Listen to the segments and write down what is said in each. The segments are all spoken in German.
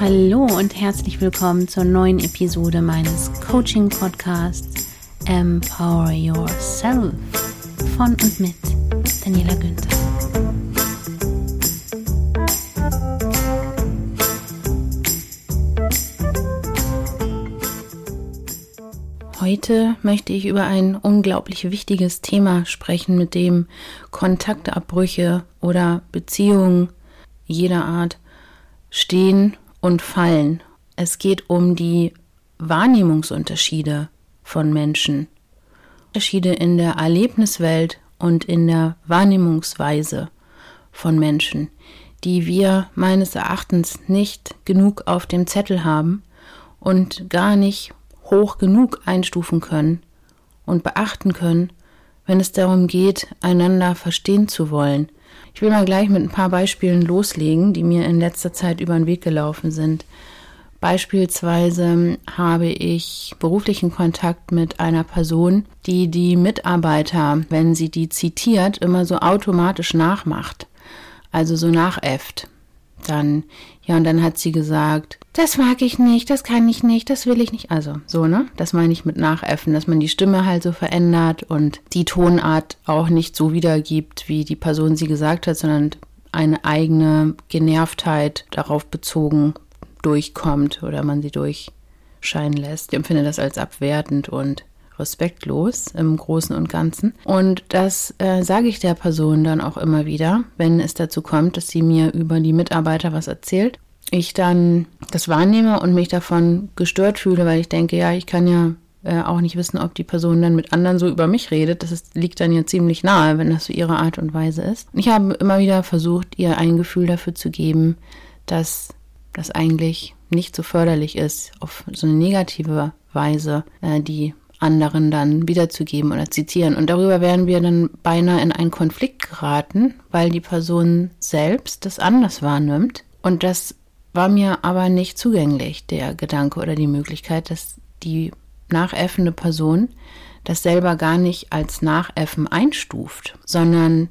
Hallo und herzlich willkommen zur neuen Episode meines Coaching-Podcasts Empower Yourself von und mit Daniela Günther. Heute möchte ich über ein unglaublich wichtiges Thema sprechen, mit dem Kontaktabbrüche oder Beziehungen jeder Art stehen und fallen. Es geht um die Wahrnehmungsunterschiede von Menschen. Unterschiede in der Erlebniswelt und in der Wahrnehmungsweise von Menschen, die wir meines Erachtens nicht genug auf dem Zettel haben und gar nicht hoch genug einstufen können und beachten können, wenn es darum geht, einander verstehen zu wollen, ich will mal gleich mit ein paar Beispielen loslegen, die mir in letzter Zeit über den Weg gelaufen sind. Beispielsweise habe ich beruflichen Kontakt mit einer Person, die die Mitarbeiter, wenn sie die zitiert, immer so automatisch nachmacht. Also so nachäfft. Dann, ja, und dann hat sie gesagt, das mag ich nicht, das kann ich nicht, das will ich nicht. Also, so, ne? Das meine ich mit Nachäffen, dass man die Stimme halt so verändert und die Tonart auch nicht so wiedergibt, wie die Person sie gesagt hat, sondern eine eigene Genervtheit darauf bezogen durchkommt oder man sie durchscheinen lässt. Ich empfinde das als abwertend und respektlos im Großen und Ganzen. Und das äh, sage ich der Person dann auch immer wieder, wenn es dazu kommt, dass sie mir über die Mitarbeiter was erzählt. Ich dann das wahrnehme und mich davon gestört fühle, weil ich denke, ja, ich kann ja äh, auch nicht wissen, ob die Person dann mit anderen so über mich redet. Das ist, liegt dann ja ziemlich nahe, wenn das so ihre Art und Weise ist. Ich habe immer wieder versucht, ihr ein Gefühl dafür zu geben, dass das eigentlich nicht so förderlich ist, auf so eine negative Weise äh, die anderen dann wiederzugeben oder zitieren. Und darüber wären wir dann beinahe in einen Konflikt geraten, weil die Person selbst das anders wahrnimmt. Und das war mir aber nicht zugänglich, der Gedanke oder die Möglichkeit, dass die nachäffende Person das selber gar nicht als Nachäffen einstuft, sondern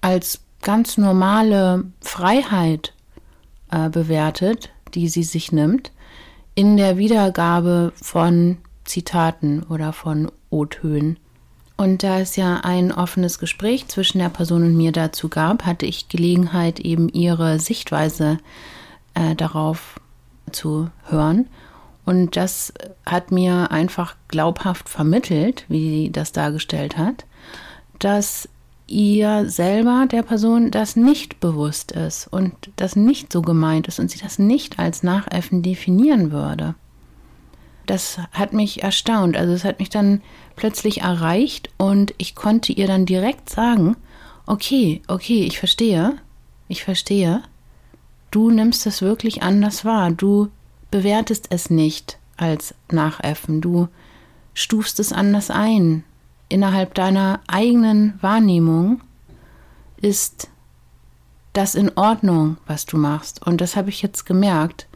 als ganz normale Freiheit äh, bewertet, die sie sich nimmt, in der Wiedergabe von Zitaten oder von O-Tönen. Und da es ja ein offenes Gespräch zwischen der Person und mir dazu gab, hatte ich Gelegenheit, eben ihre Sichtweise äh, darauf zu hören. Und das hat mir einfach glaubhaft vermittelt, wie sie das dargestellt hat, dass ihr selber der Person das nicht bewusst ist und das nicht so gemeint ist und sie das nicht als Nachäffen definieren würde das hat mich erstaunt. Also es hat mich dann plötzlich erreicht und ich konnte ihr dann direkt sagen, okay, okay, ich verstehe, ich verstehe, du nimmst es wirklich anders wahr, du bewertest es nicht als Nachäffen, du stufst es anders ein. Innerhalb deiner eigenen Wahrnehmung ist das in Ordnung, was du machst. Und das habe ich jetzt gemerkt.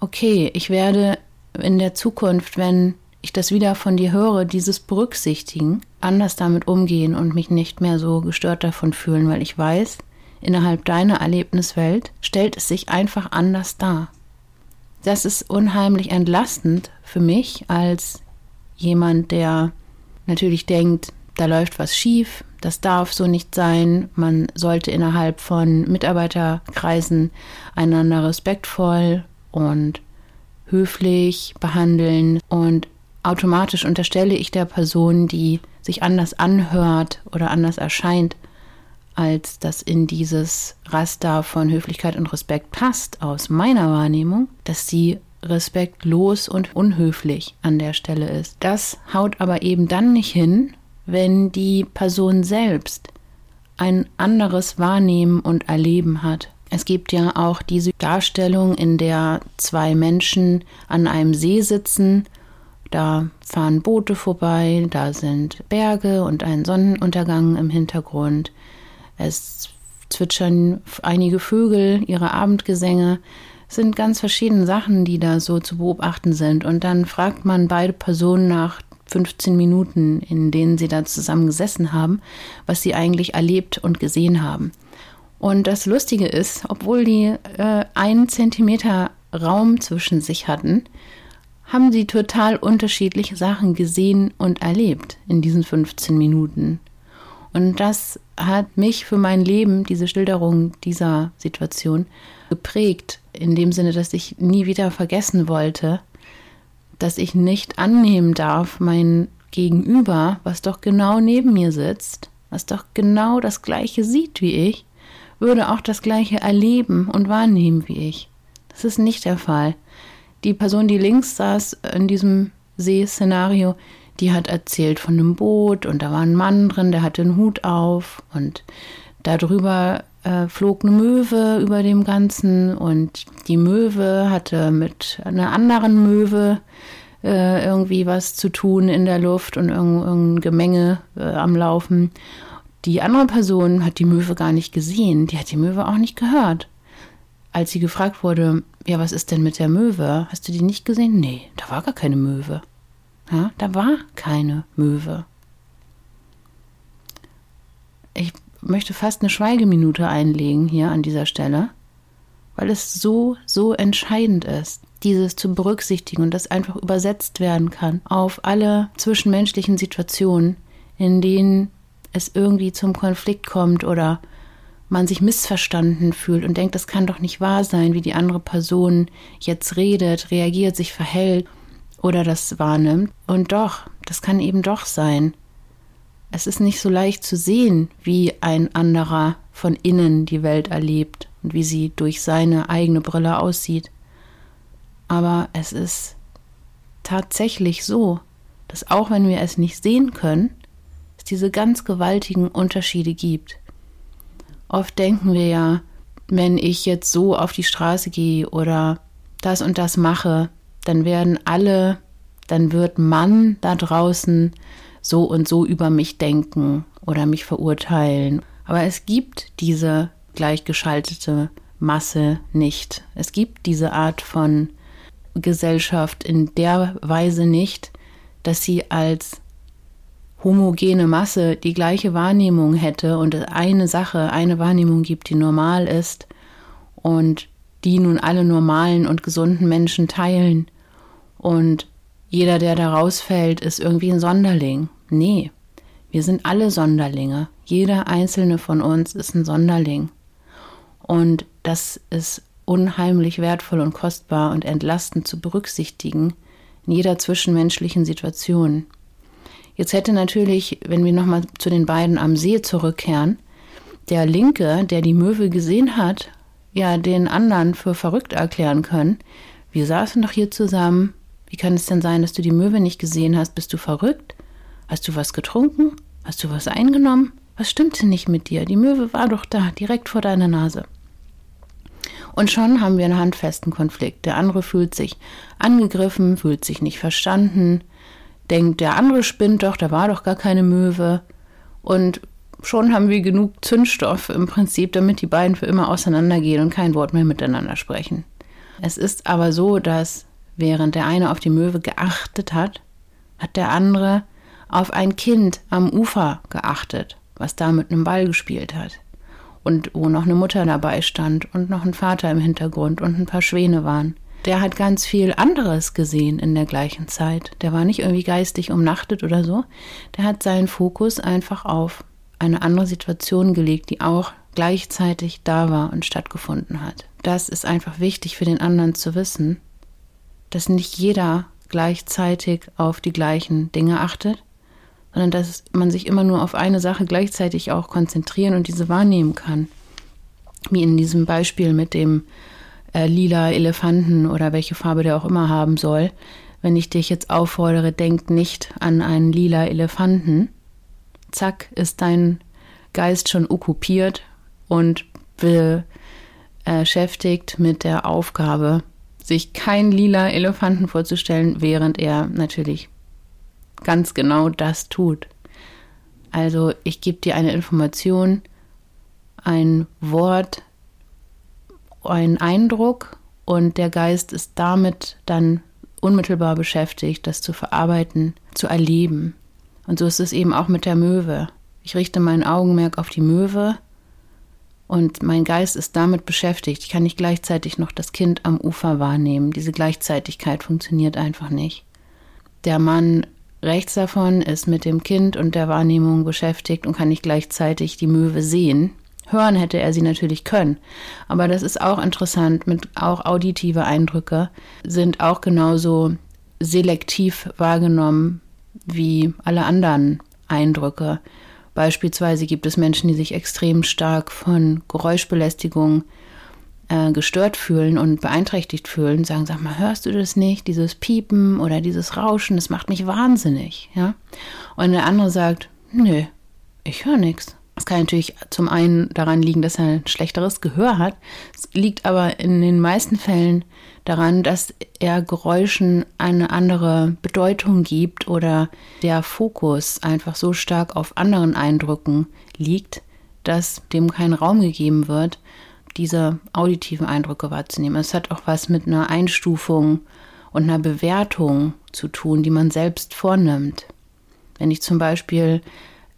Okay, ich werde in der Zukunft, wenn ich das wieder von dir höre, dieses Berücksichtigen, anders damit umgehen und mich nicht mehr so gestört davon fühlen, weil ich weiß, innerhalb deiner Erlebniswelt stellt es sich einfach anders dar. Das ist unheimlich entlastend für mich als jemand, der natürlich denkt, da läuft was schief, das darf so nicht sein, man sollte innerhalb von Mitarbeiterkreisen einander respektvoll und höflich behandeln und automatisch unterstelle ich der Person, die sich anders anhört oder anders erscheint, als das in dieses Raster von Höflichkeit und Respekt passt, aus meiner Wahrnehmung, dass sie respektlos und unhöflich an der Stelle ist. Das haut aber eben dann nicht hin, wenn die Person selbst ein anderes Wahrnehmen und Erleben hat. Es gibt ja auch diese Darstellung, in der zwei Menschen an einem See sitzen. Da fahren Boote vorbei, da sind Berge und ein Sonnenuntergang im Hintergrund. Es zwitschern einige Vögel ihre Abendgesänge. Es sind ganz verschiedene Sachen, die da so zu beobachten sind. Und dann fragt man beide Personen nach 15 Minuten, in denen sie da zusammen gesessen haben, was sie eigentlich erlebt und gesehen haben. Und das Lustige ist, obwohl die äh, einen Zentimeter Raum zwischen sich hatten, haben sie total unterschiedliche Sachen gesehen und erlebt in diesen 15 Minuten. Und das hat mich für mein Leben, diese Schilderung dieser Situation, geprägt, in dem Sinne, dass ich nie wieder vergessen wollte, dass ich nicht annehmen darf, mein Gegenüber, was doch genau neben mir sitzt, was doch genau das Gleiche sieht wie ich, würde auch das Gleiche erleben und wahrnehmen wie ich. Das ist nicht der Fall. Die Person, die links saß in diesem Seeszenario, die hat erzählt von einem Boot und da war ein Mann drin, der hatte einen Hut auf und darüber äh, flog eine Möwe über dem Ganzen und die Möwe hatte mit einer anderen Möwe äh, irgendwie was zu tun in der Luft und irgendein Gemenge äh, am Laufen. Die andere Person hat die Möwe gar nicht gesehen, die hat die Möwe auch nicht gehört. Als sie gefragt wurde, ja, was ist denn mit der Möwe? Hast du die nicht gesehen? Nee, da war gar keine Möwe. Ja, da war keine Möwe. Ich möchte fast eine Schweigeminute einlegen hier an dieser Stelle, weil es so, so entscheidend ist, dieses zu berücksichtigen und das einfach übersetzt werden kann auf alle zwischenmenschlichen Situationen, in denen es irgendwie zum Konflikt kommt oder man sich missverstanden fühlt und denkt, das kann doch nicht wahr sein, wie die andere Person jetzt redet, reagiert, sich verhält oder das wahrnimmt. Und doch, das kann eben doch sein. Es ist nicht so leicht zu sehen, wie ein anderer von innen die Welt erlebt und wie sie durch seine eigene Brille aussieht. Aber es ist tatsächlich so, dass auch wenn wir es nicht sehen können, es diese ganz gewaltigen Unterschiede gibt. Oft denken wir ja, wenn ich jetzt so auf die Straße gehe oder das und das mache, dann werden alle, dann wird Mann da draußen so und so über mich denken oder mich verurteilen. Aber es gibt diese gleichgeschaltete Masse nicht. Es gibt diese Art von Gesellschaft in der Weise nicht, dass sie als homogene Masse die gleiche Wahrnehmung hätte und es eine Sache, eine Wahrnehmung gibt, die normal ist und die nun alle normalen und gesunden Menschen teilen und jeder, der da rausfällt, ist irgendwie ein Sonderling. Nee, wir sind alle Sonderlinge. Jeder einzelne von uns ist ein Sonderling. Und das ist unheimlich wertvoll und kostbar und entlastend zu berücksichtigen in jeder zwischenmenschlichen Situation. Jetzt hätte natürlich, wenn wir nochmal zu den beiden am See zurückkehren, der Linke, der die Möwe gesehen hat, ja den anderen für verrückt erklären können. Wir saßen doch hier zusammen. Wie kann es denn sein, dass du die Möwe nicht gesehen hast? Bist du verrückt? Hast du was getrunken? Hast du was eingenommen? Was stimmte nicht mit dir? Die Möwe war doch da, direkt vor deiner Nase. Und schon haben wir einen handfesten Konflikt. Der andere fühlt sich angegriffen, fühlt sich nicht verstanden, denkt, der andere spinnt doch, da war doch gar keine Möwe. Und schon haben wir genug Zündstoff im Prinzip, damit die beiden für immer auseinandergehen und kein Wort mehr miteinander sprechen. Es ist aber so, dass während der eine auf die Möwe geachtet hat, hat der andere auf ein Kind am Ufer geachtet, was da mit einem Ball gespielt hat und wo noch eine Mutter dabei stand und noch ein Vater im Hintergrund und ein paar Schwäne waren. Der hat ganz viel anderes gesehen in der gleichen Zeit. Der war nicht irgendwie geistig umnachtet oder so. Der hat seinen Fokus einfach auf eine andere Situation gelegt, die auch gleichzeitig da war und stattgefunden hat. Das ist einfach wichtig für den anderen zu wissen, dass nicht jeder gleichzeitig auf die gleichen Dinge achtet sondern dass man sich immer nur auf eine Sache gleichzeitig auch konzentrieren und diese wahrnehmen kann. Wie in diesem Beispiel mit dem äh, lila Elefanten oder welche Farbe der auch immer haben soll. Wenn ich dich jetzt auffordere, denk nicht an einen lila Elefanten, zack, ist dein Geist schon okkupiert und beschäftigt mit der Aufgabe, sich kein lila Elefanten vorzustellen, während er natürlich ganz genau das tut. Also ich gebe dir eine Information, ein Wort, ein Eindruck und der Geist ist damit dann unmittelbar beschäftigt, das zu verarbeiten, zu erleben. Und so ist es eben auch mit der Möwe. Ich richte mein Augenmerk auf die Möwe Und mein Geist ist damit beschäftigt. Ich kann nicht gleichzeitig noch das Kind am Ufer wahrnehmen. Diese Gleichzeitigkeit funktioniert einfach nicht. Der Mann rechts davon ist mit dem Kind und der Wahrnehmung beschäftigt und kann nicht gleichzeitig die Möwe sehen. Hören hätte er sie natürlich können. Aber das ist auch interessant, mit auch auditive Eindrücke sind auch genauso selektiv wahrgenommen wie alle anderen Eindrücke. Beispielsweise gibt es Menschen, die sich extrem stark von Geräuschbelästigung äh, gestört fühlen und beeinträchtigt fühlen, sagen, sag mal, hörst du das nicht? Dieses Piepen oder dieses Rauschen, das macht mich wahnsinnig, ja. Und der andere sagt, nö, ich höre nichts. Es kann natürlich zum einen daran liegen, dass er ein schlechteres Gehör hat. Es liegt aber in den meisten Fällen daran, dass er Geräuschen eine andere Bedeutung gibt oder der Fokus einfach so stark auf anderen Eindrücken liegt, dass dem kein Raum gegeben wird, diese auditiven Eindrücke wahrzunehmen. Es hat auch was mit einer Einstufung und einer Bewertung zu tun, die man selbst vornimmt. Wenn ich zum Beispiel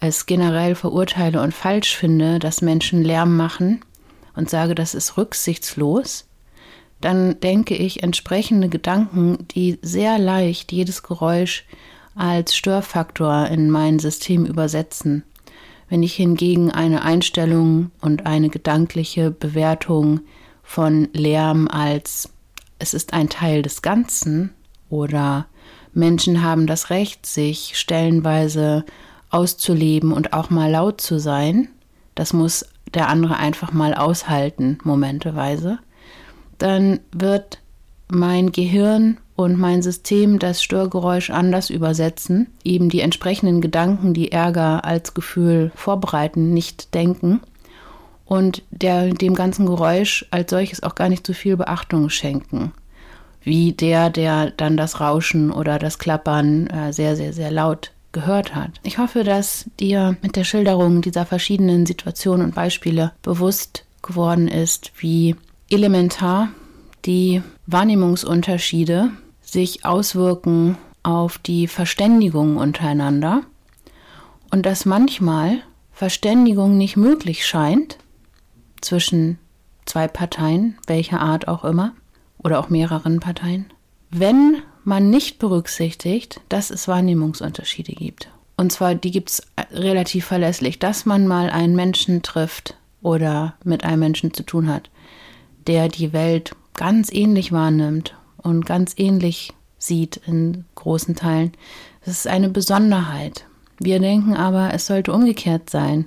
es generell verurteile und falsch finde, dass Menschen Lärm machen und sage, das ist rücksichtslos, dann denke ich entsprechende Gedanken, die sehr leicht jedes Geräusch als Störfaktor in mein System übersetzen. Wenn ich hingegen eine Einstellung und eine gedankliche Bewertung von Lärm als es ist ein Teil des Ganzen oder Menschen haben das Recht, sich stellenweise auszuleben und auch mal laut zu sein, das muss der andere einfach mal aushalten, momenteweise, dann wird mein Gehirn und mein System das Störgeräusch anders übersetzen, eben die entsprechenden Gedanken, die Ärger als Gefühl vorbereiten, nicht denken und der, dem ganzen Geräusch als solches auch gar nicht so viel Beachtung schenken, wie der, der dann das Rauschen oder das Klappern äh, sehr, sehr, sehr laut gehört hat. Ich hoffe, dass dir mit der Schilderung dieser verschiedenen Situationen und Beispiele bewusst geworden ist, wie elementar die Wahrnehmungsunterschiede sich auswirken auf die Verständigung untereinander und dass manchmal Verständigung nicht möglich scheint zwischen zwei Parteien, welcher Art auch immer, oder auch mehreren Parteien, wenn man nicht berücksichtigt, dass es Wahrnehmungsunterschiede gibt. Und zwar, die gibt es relativ verlässlich, dass man mal einen Menschen trifft oder mit einem Menschen zu tun hat, der die Welt ganz ähnlich wahrnimmt und ganz ähnlich sieht in großen Teilen. Das ist eine Besonderheit. Wir denken aber, es sollte umgekehrt sein.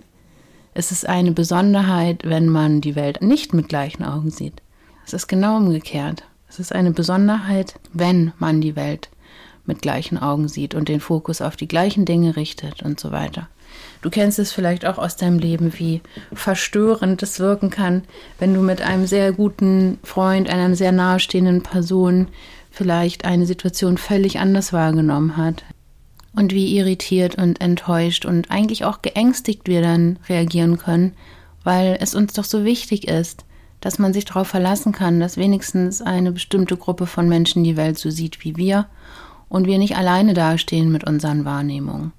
Es ist eine Besonderheit, wenn man die Welt nicht mit gleichen Augen sieht. Es ist genau umgekehrt. Es ist eine Besonderheit, wenn man die Welt mit gleichen Augen sieht und den Fokus auf die gleichen Dinge richtet und so weiter. Du kennst es vielleicht auch aus deinem Leben, wie verstörend es wirken kann, wenn du mit einem sehr guten Freund, einer sehr nahestehenden Person vielleicht eine Situation völlig anders wahrgenommen hat. Und wie irritiert und enttäuscht und eigentlich auch geängstigt wir dann reagieren können, weil es uns doch so wichtig ist, dass man sich darauf verlassen kann, dass wenigstens eine bestimmte Gruppe von Menschen die Welt so sieht wie wir und wir nicht alleine dastehen mit unseren Wahrnehmungen.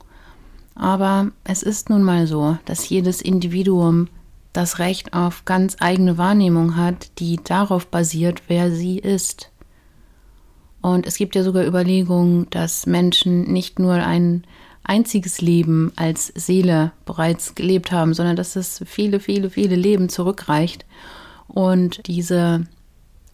Aber es ist nun mal so, dass jedes Individuum das Recht auf ganz eigene Wahrnehmung hat, die darauf basiert, wer sie ist. Und es gibt ja sogar Überlegungen, dass Menschen nicht nur ein einziges Leben als Seele bereits gelebt haben, sondern dass es viele, viele, viele Leben zurückreicht und diese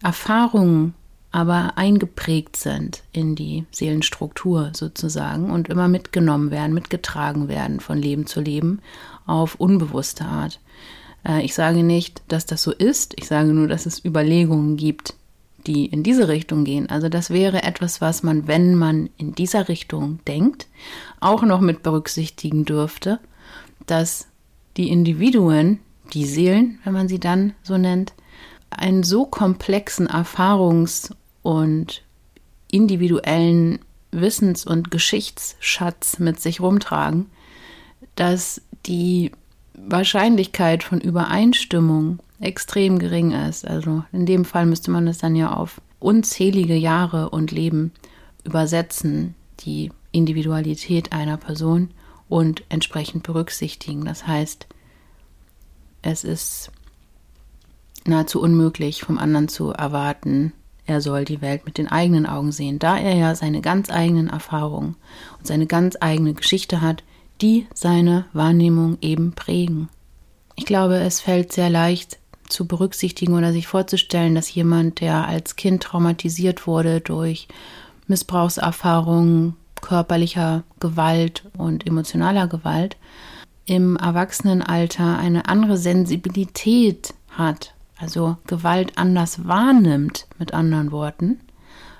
Erfahrungen aber eingeprägt sind in die Seelenstruktur sozusagen und immer mitgenommen werden, mitgetragen werden von Leben zu Leben auf unbewusste Art. Äh, ich sage nicht, dass das so ist, ich sage nur, dass es Überlegungen gibt, die in diese Richtung gehen. Also das wäre etwas, was man, wenn man in dieser Richtung denkt, auch noch mit berücksichtigen dürfte, dass die Individuen die Seelen, wenn man sie dann so nennt, einen so komplexen Erfahrungs- und individuellen Wissens- und Geschichtsschatz mit sich rumtragen, dass die Wahrscheinlichkeit von Übereinstimmung extrem gering ist. Also in dem Fall müsste man das dann ja auf unzählige Jahre und Leben übersetzen, die Individualität einer Person und entsprechend berücksichtigen. Das heißt, es ist nahezu unmöglich vom anderen zu erwarten, er soll die Welt mit den eigenen Augen sehen, da er ja seine ganz eigenen Erfahrungen und seine ganz eigene Geschichte hat, die seine Wahrnehmung eben prägen. Ich glaube, es fällt sehr leicht zu berücksichtigen oder sich vorzustellen, dass jemand, der als Kind traumatisiert wurde durch Missbrauchserfahrungen, körperlicher Gewalt und emotionaler Gewalt, im Erwachsenenalter eine andere Sensibilität hat also Gewalt anders wahrnimmt, mit anderen Worten,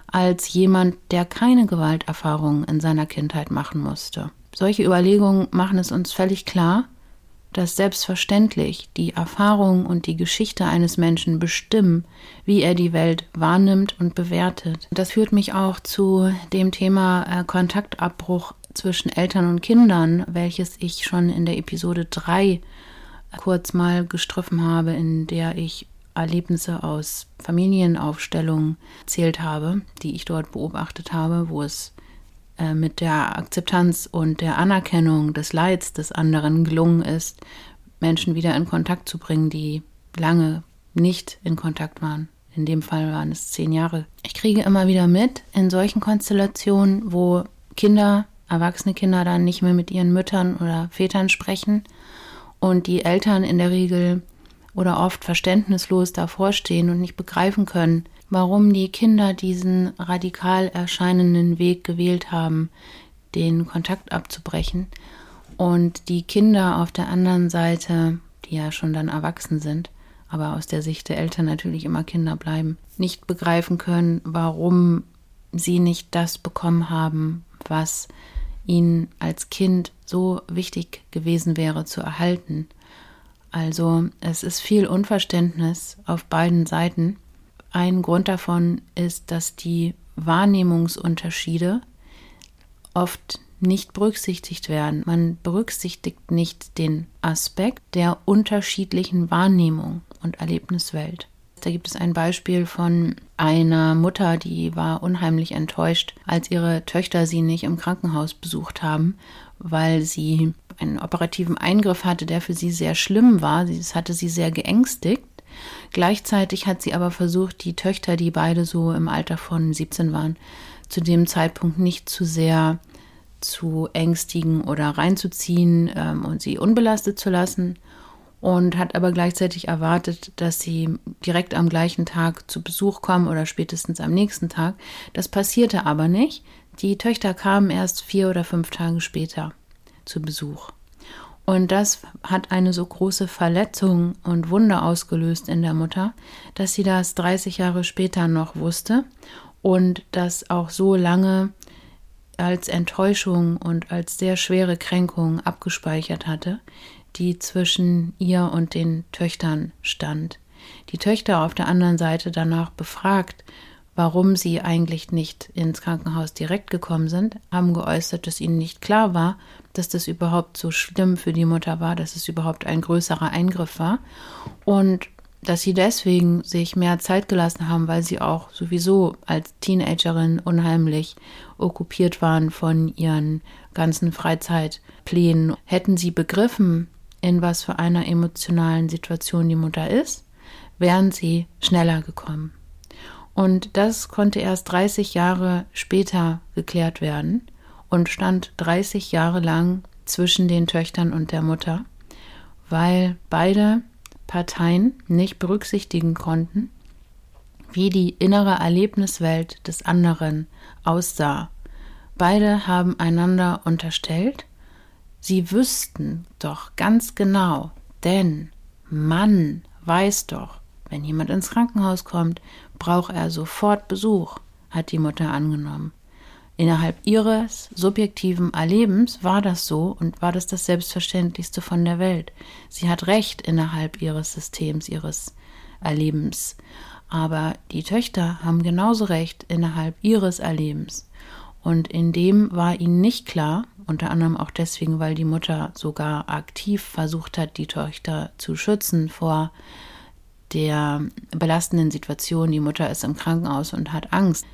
als jemand, der keine Gewalterfahrungen in seiner Kindheit machen musste. Solche Überlegungen machen es uns völlig klar, dass selbstverständlich die Erfahrung und die Geschichte eines Menschen bestimmen, wie er die Welt wahrnimmt und bewertet. Das führt mich auch zu dem Thema äh, Kontaktabbruch zwischen Eltern und Kindern, welches ich schon in der Episode 3 kurz mal gestriffen habe, in der ich Erlebnisse aus Familienaufstellungen erzählt habe, die ich dort beobachtet habe, wo es äh, mit der Akzeptanz und der Anerkennung des Leids des anderen gelungen ist, Menschen wieder in Kontakt zu bringen, die lange nicht in Kontakt waren. In dem Fall waren es zehn Jahre. Ich kriege immer wieder mit in solchen Konstellationen, wo Kinder, erwachsene Kinder dann nicht mehr mit ihren Müttern oder Vätern sprechen. Und die Eltern in der Regel oder oft verständnislos davor stehen und nicht begreifen können, warum die Kinder diesen radikal erscheinenden Weg gewählt haben, den Kontakt abzubrechen. Und die Kinder auf der anderen Seite, die ja schon dann erwachsen sind, aber aus der Sicht der Eltern natürlich immer Kinder bleiben, nicht begreifen können, warum sie nicht das bekommen haben, was ihnen als Kind so wichtig gewesen wäre zu erhalten. Also es ist viel Unverständnis auf beiden Seiten. Ein Grund davon ist, dass die Wahrnehmungsunterschiede oft nicht berücksichtigt werden. Man berücksichtigt nicht den Aspekt der unterschiedlichen Wahrnehmung und Erlebniswelt. Da gibt es ein Beispiel von einer Mutter, die war unheimlich enttäuscht, als ihre Töchter sie nicht im Krankenhaus besucht haben, weil sie einen operativen Eingriff hatte, der für sie sehr schlimm war. Das hatte sie sehr geängstigt. Gleichzeitig hat sie aber versucht, die Töchter, die beide so im Alter von 17 waren, zu dem Zeitpunkt nicht zu sehr zu ängstigen oder reinzuziehen ähm, und sie unbelastet zu lassen und hat aber gleichzeitig erwartet, dass sie direkt am gleichen Tag zu Besuch kommen oder spätestens am nächsten Tag. Das passierte aber nicht. Die Töchter kamen erst vier oder fünf Tage später zu Besuch. Und das hat eine so große Verletzung und Wunde ausgelöst in der Mutter, dass sie das 30 Jahre später noch wusste und das auch so lange als Enttäuschung und als sehr schwere Kränkung abgespeichert hatte, die zwischen ihr und den Töchtern stand. Die Töchter auf der anderen Seite danach befragt, warum sie eigentlich nicht ins Krankenhaus direkt gekommen sind, haben geäußert, dass ihnen nicht klar war, dass das überhaupt so schlimm für die Mutter war, dass es überhaupt ein größerer Eingriff war und dass sie deswegen sich mehr Zeit gelassen haben, weil sie auch sowieso als Teenagerin unheimlich okkupiert waren von ihren ganzen Freizeitplänen. Hätten sie begriffen, in was für einer emotionalen Situation die Mutter ist, wären sie schneller gekommen. Und das konnte erst 30 Jahre später geklärt werden und stand 30 Jahre lang zwischen den Töchtern und der Mutter, weil beide Parteien nicht berücksichtigen konnten, wie die innere Erlebniswelt des anderen aussah. Beide haben einander unterstellt, Sie wüssten doch ganz genau, denn Mann weiß doch, wenn jemand ins Krankenhaus kommt, braucht er sofort Besuch, hat die Mutter angenommen. Innerhalb ihres subjektiven Erlebens war das so und war das das Selbstverständlichste von der Welt. Sie hat Recht innerhalb ihres Systems, ihres Erlebens. Aber die Töchter haben genauso Recht innerhalb ihres Erlebens. Und in dem war ihnen nicht klar, unter anderem auch deswegen, weil die Mutter sogar aktiv versucht hat, die Tochter zu schützen vor der belastenden Situation. Die Mutter ist im Krankenhaus und hat Angst,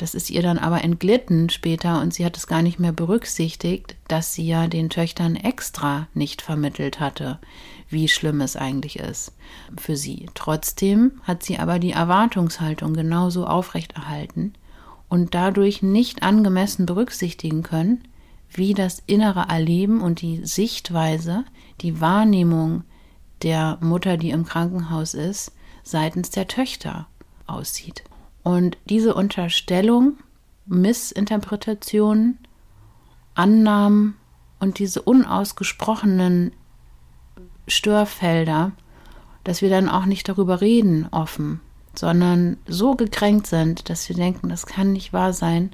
Das ist ihr dann aber entglitten später und sie hat es gar nicht mehr berücksichtigt, dass sie ja den Töchtern extra nicht vermittelt hatte, wie schlimm es eigentlich ist für sie. Trotzdem hat sie aber die Erwartungshaltung genauso aufrechterhalten und dadurch nicht angemessen berücksichtigen können, wie das innere Erleben und die Sichtweise, die Wahrnehmung der Mutter, die im Krankenhaus ist, seitens der Töchter aussieht. Und diese Unterstellung, Missinterpretationen, Annahmen und diese unausgesprochenen Störfelder, dass wir dann auch nicht darüber reden offen, sondern so gekränkt sind, dass wir denken, das kann nicht wahr sein,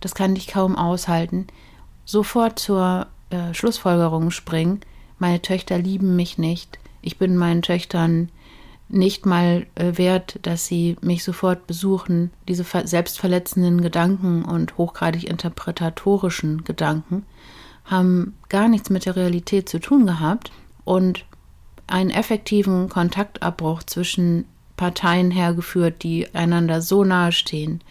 das kann ich kaum aushalten, sofort zur äh, Schlussfolgerung springen, meine Töchter lieben mich nicht, ich bin meinen Töchtern nicht mal äh, wert, dass sie mich sofort besuchen. Diese selbstverletzenden Gedanken und hochgradig interpretatorischen Gedanken haben gar nichts mit der Realität zu tun gehabt und einen effektiven Kontaktabbruch zwischen Parteien hergeführt, die einander so nahe stehen,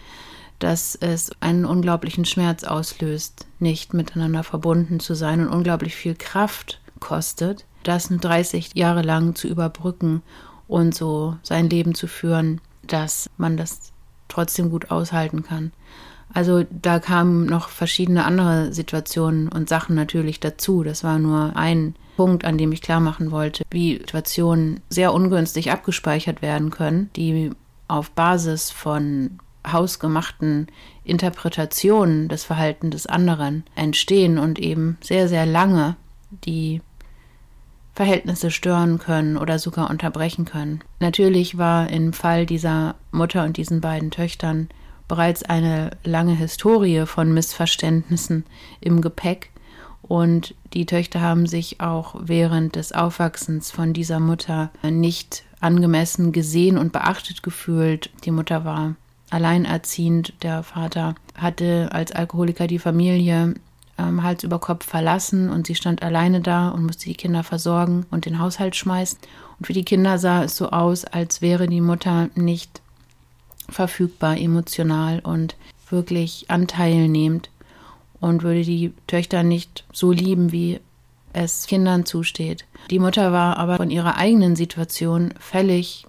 dass es einen unglaublichen Schmerz auslöst, nicht miteinander verbunden zu sein und unglaublich viel Kraft kostet, das 30 Jahre lang zu überbrücken und so sein Leben zu führen, dass man das trotzdem gut aushalten kann. Also da kamen noch verschiedene andere Situationen und Sachen natürlich dazu. Das war nur ein Punkt, an dem ich klar machen wollte, wie Situationen sehr ungünstig abgespeichert werden können, die auf Basis von hausgemachten Interpretationen des Verhaltens des anderen entstehen und eben sehr, sehr lange die Verhältnisse stören können oder sogar unterbrechen können. Natürlich war im Fall dieser Mutter und diesen beiden Töchtern bereits eine lange Historie von Missverständnissen im Gepäck und die Töchter haben sich auch während des Aufwachsens von dieser Mutter nicht angemessen gesehen und beachtet gefühlt. Die Mutter war alleinerziehend, der Vater hatte als Alkoholiker die Familie ähm, Hals über Kopf verlassen und sie stand alleine da und musste die Kinder versorgen und den Haushalt schmeißen. Und für die Kinder sah es so aus, als wäre die Mutter nicht verfügbar emotional und wirklich anteilnehmend und würde die Töchter nicht so lieben, wie es Kindern zusteht. Die Mutter war aber von ihrer eigenen Situation völlig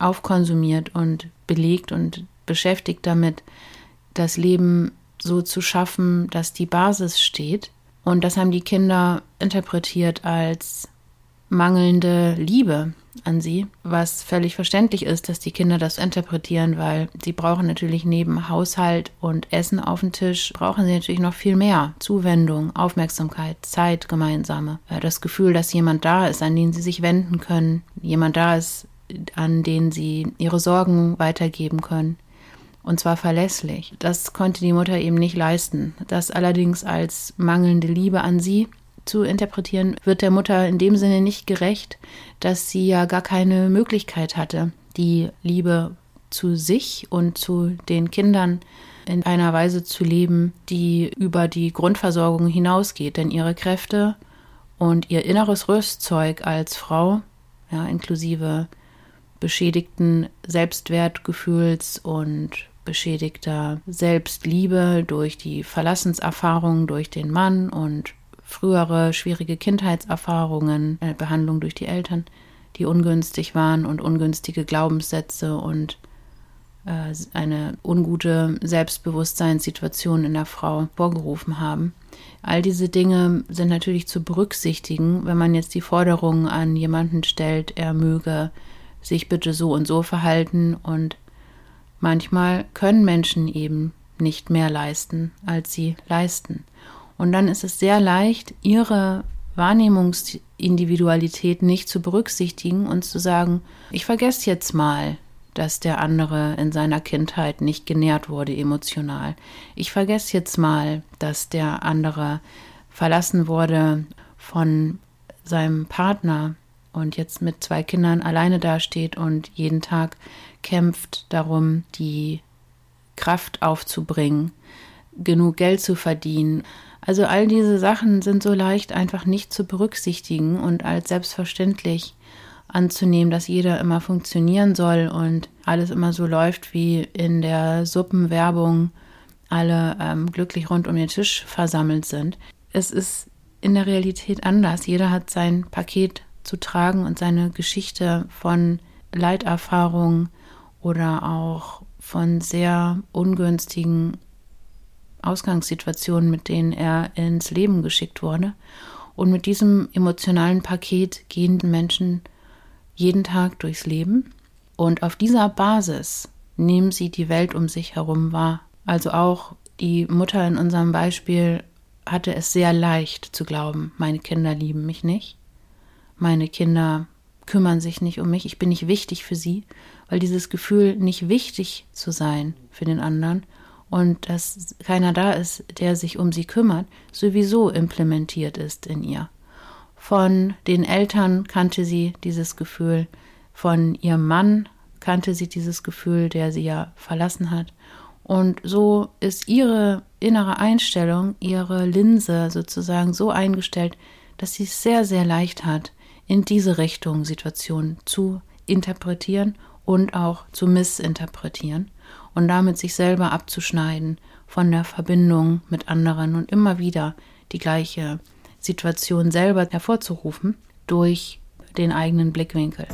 aufkonsumiert und belegt und beschäftigt damit, das Leben so zu schaffen, dass die Basis steht. Und das haben die Kinder interpretiert als mangelnde Liebe an sie, was völlig verständlich ist, dass die Kinder das interpretieren, weil sie brauchen natürlich neben Haushalt und Essen auf dem Tisch, brauchen sie natürlich noch viel mehr Zuwendung, Aufmerksamkeit, Zeit gemeinsame, das Gefühl, dass jemand da ist, an den sie sich wenden können, jemand da ist, an den sie ihre Sorgen weitergeben können und zwar verlässlich. Das konnte die Mutter eben nicht leisten. Das allerdings als mangelnde Liebe an sie zu interpretieren, wird der Mutter in dem Sinne nicht gerecht, dass sie ja gar keine Möglichkeit hatte, die Liebe zu sich und zu den Kindern in einer Weise zu leben, die über die Grundversorgung hinausgeht. Denn ihre Kräfte und ihr inneres Rüstzeug als Frau, ja, inklusive beschädigten Selbstwertgefühls und beschädigter Selbstliebe durch die Verlassenserfahrung durch den Mann und frühere schwierige Kindheitserfahrungen, eine Behandlung durch die Eltern, die ungünstig waren und ungünstige Glaubenssätze und äh, eine ungute Selbstbewusstseinssituation in der Frau vorgerufen haben. All diese Dinge sind natürlich zu berücksichtigen, wenn man jetzt die Forderung an jemanden stellt, er möge sich bitte so und so verhalten und Manchmal können Menschen eben nicht mehr leisten, als sie leisten. Und dann ist es sehr leicht, ihre Wahrnehmungsindividualität nicht zu berücksichtigen und zu sagen, ich vergesse jetzt mal, dass der andere in seiner Kindheit nicht genährt wurde emotional. Ich vergesse jetzt mal, dass der andere verlassen wurde von seinem Partner und jetzt mit zwei Kindern alleine dasteht und jeden Tag kämpft darum, die Kraft aufzubringen, genug Geld zu verdienen. Also all diese Sachen sind so leicht einfach nicht zu berücksichtigen und als selbstverständlich anzunehmen, dass jeder immer funktionieren soll und alles immer so läuft wie in der Suppenwerbung, alle ähm, glücklich rund um den Tisch versammelt sind. Es ist in der Realität anders. Jeder hat sein Paket zu tragen und seine Geschichte von Leiterfahrungen oder auch von sehr ungünstigen Ausgangssituationen, mit denen er ins Leben geschickt wurde. Und mit diesem emotionalen Paket gehen Menschen jeden Tag durchs Leben. Und auf dieser Basis nehmen sie die Welt um sich herum wahr. Also auch die Mutter in unserem Beispiel hatte es sehr leicht zu glauben, meine Kinder lieben mich nicht, meine Kinder kümmern sich nicht um mich, ich bin nicht wichtig für sie, weil dieses Gefühl, nicht wichtig zu sein für den anderen und dass keiner da ist, der sich um sie kümmert, sowieso implementiert ist in ihr. Von den Eltern kannte sie dieses Gefühl, von ihrem Mann kannte sie dieses Gefühl, der sie ja verlassen hat. Und so ist ihre innere Einstellung, ihre Linse sozusagen so eingestellt, dass sie es sehr, sehr leicht hat, in diese Richtung Situationen zu interpretieren und auch zu missinterpretieren und damit sich selber abzuschneiden von der Verbindung mit anderen und immer wieder die gleiche Situation selber hervorzurufen durch den eigenen Blickwinkel.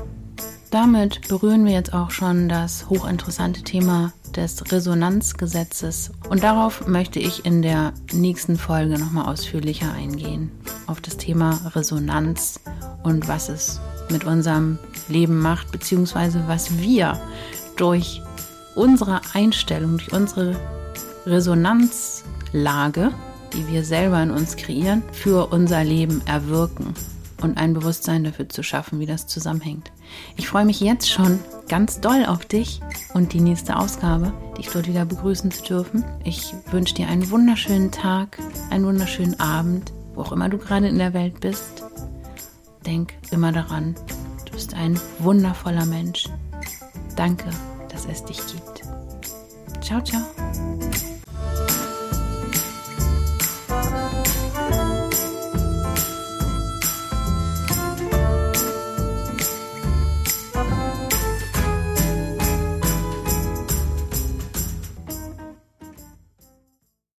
Damit berühren wir jetzt auch schon das hochinteressante Thema des Resonanzgesetzes und darauf möchte ich in der nächsten Folge nochmal ausführlicher eingehen, auf das Thema Resonanz und was es mit unserem Leben macht, beziehungsweise was wir durch unsere Einstellung, durch unsere Resonanzlage, die wir selber in uns kreieren, für unser Leben erwirken und ein Bewusstsein dafür zu schaffen, wie das zusammenhängt. Ich freue mich jetzt schon ganz doll auf dich und die nächste Ausgabe, dich dort wieder begrüßen zu dürfen. Ich wünsche dir einen wunderschönen Tag, einen wunderschönen Abend, wo auch immer du gerade in der Welt bist. Denk immer daran, du bist ein wundervoller Mensch. Danke, dass es dich gibt. Ciao, ciao.